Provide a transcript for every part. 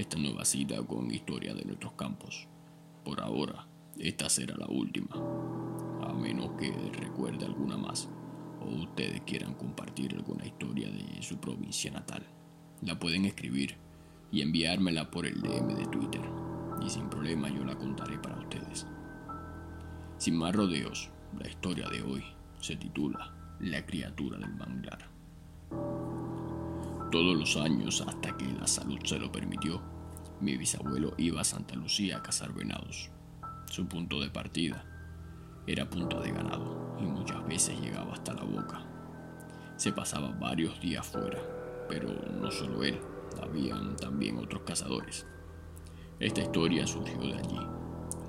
esta nueva cita con historia de nuestros campos. Por ahora, esta será la última, a menos que recuerde alguna más o ustedes quieran compartir alguna historia de su provincia natal. La pueden escribir y enviármela por el DM de Twitter y sin problema yo la contaré para ustedes. Sin más rodeos, la historia de hoy se titula La criatura del manglar. Todos los años, hasta que la salud se lo permitió, mi bisabuelo iba a Santa Lucía a cazar venados. Su punto de partida era punta de ganado y muchas veces llegaba hasta la boca. Se pasaba varios días fuera, pero no solo él, habían también otros cazadores. Esta historia surgió de allí.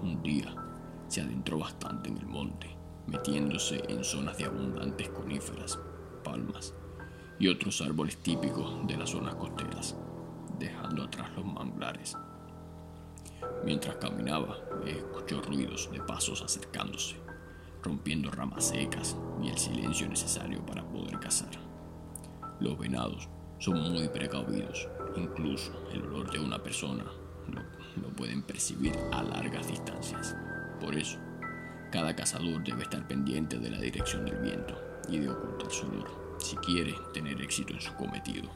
Un día se adentró bastante en el monte, metiéndose en zonas de abundantes coníferas, palmas y otros árboles típicos de las zonas costeras, dejando atrás los manglares. Mientras caminaba, escuchó ruidos de pasos acercándose, rompiendo ramas secas y el silencio necesario para poder cazar. Los venados son muy precavidos, incluso el olor de una persona lo, lo pueden percibir a largas distancias. Por eso, cada cazador debe estar pendiente de la dirección del viento y de ocultar su olor si quiere tener éxito en su cometido.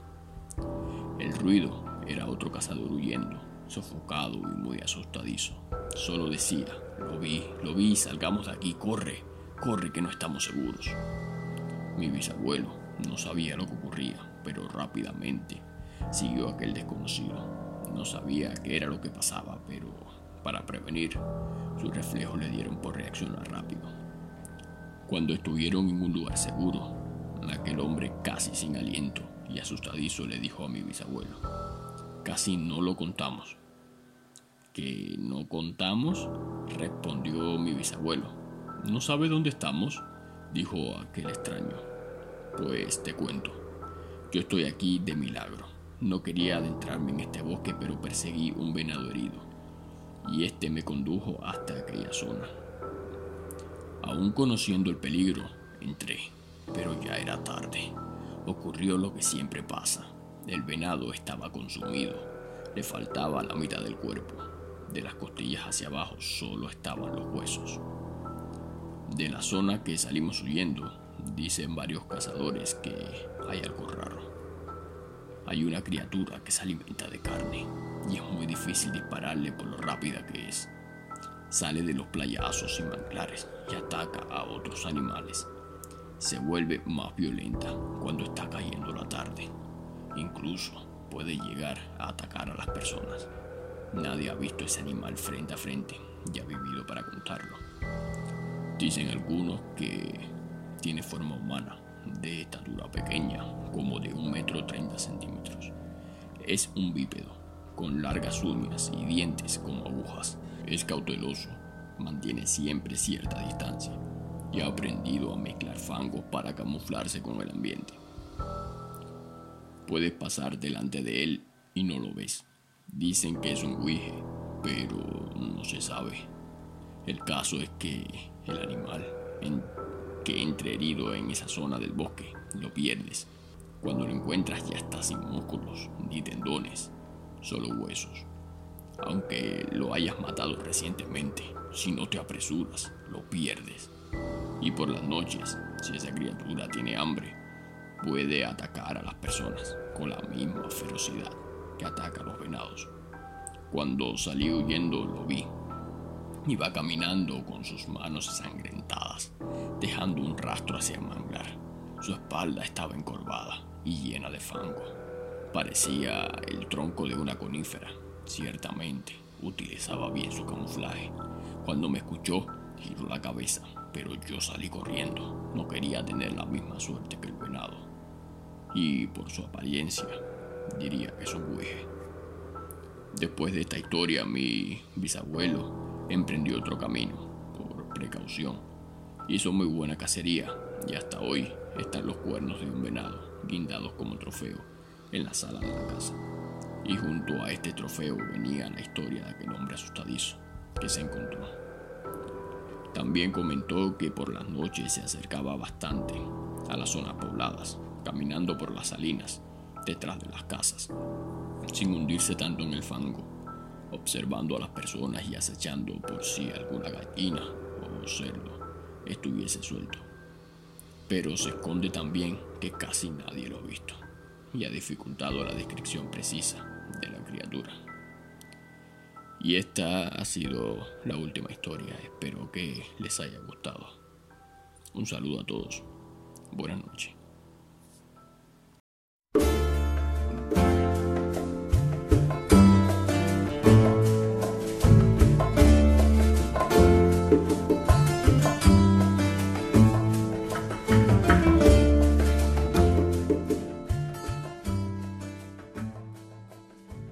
El ruido era otro cazador huyendo, sofocado y muy asustadizo. Solo decía, lo vi, lo vi, salgamos de aquí, corre, corre que no estamos seguros. Mi bisabuelo no sabía lo que ocurría, pero rápidamente siguió aquel desconocido. No sabía qué era lo que pasaba, pero para prevenir, sus reflejos le dieron por reaccionar rápido. Cuando estuvieron en un lugar seguro, aquel hombre casi sin aliento y asustadizo le dijo a mi bisabuelo, casi no lo contamos. ¿Que no contamos? respondió mi bisabuelo. ¿No sabe dónde estamos? dijo aquel extraño. Pues te cuento. Yo estoy aquí de milagro. No quería adentrarme en este bosque, pero perseguí un venado herido. Y este me condujo hasta aquella zona. Aún conociendo el peligro, entré, pero ya era tarde. Ocurrió lo que siempre pasa. El venado estaba consumido. Le faltaba la mitad del cuerpo. De las costillas hacia abajo solo estaban los huesos. De la zona que salimos huyendo, dicen varios cazadores que hay algo raro. Hay una criatura que se alimenta de carne y es muy difícil dispararle por lo rápida que es. Sale de los playazos y manglares y ataca a otros animales. Se vuelve más violenta cuando está cayendo la tarde. Incluso puede llegar a atacar a las personas. Nadie ha visto ese animal frente a frente y ha vivido para contarlo. Dicen algunos que tiene forma humana, de estatura pequeña, como de un metro treinta centímetros. Es un bípedo, con largas uñas y dientes como agujas. Es cauteloso, mantiene siempre cierta distancia y ha aprendido a mezclar fangos para camuflarse con el ambiente. Puedes pasar delante de él y no lo ves. Dicen que es un guije, pero no se sabe. El caso es que el animal que entre herido en esa zona del bosque lo pierdes. Cuando lo encuentras ya está sin músculos ni tendones, solo huesos. Aunque lo hayas matado recientemente, si no te apresuras, lo pierdes. Y por las noches, si esa criatura tiene hambre, puede atacar a las personas con la misma ferocidad que ataca a los venados. Cuando salí huyendo lo vi. Iba caminando con sus manos ensangrentadas, dejando un rastro hacia el manglar. Su espalda estaba encorvada y llena de fango. Parecía el tronco de una conífera. Ciertamente, utilizaba bien su camuflaje. Cuando me escuchó, giró la cabeza, pero yo salí corriendo. No quería tener la misma suerte que el venado. Y por su apariencia, diría que es un. Después de esta historia, mi bisabuelo emprendió otro camino, por precaución. Hizo muy buena cacería y hasta hoy están los cuernos de un venado guindados como trofeo en la sala de la casa. Y junto a este trofeo venía la historia de aquel hombre asustadizo que se encontró. También comentó que por las noches se acercaba bastante a las zonas pobladas, caminando por las salinas detrás de las casas, sin hundirse tanto en el fango, observando a las personas y acechando por si alguna gallina o cerdo estuviese suelto. Pero se esconde también que casi nadie lo ha visto y ha dificultado la descripción precisa de la criatura. Y esta ha sido la última historia. Espero que les haya gustado. Un saludo a todos. Buenas noches.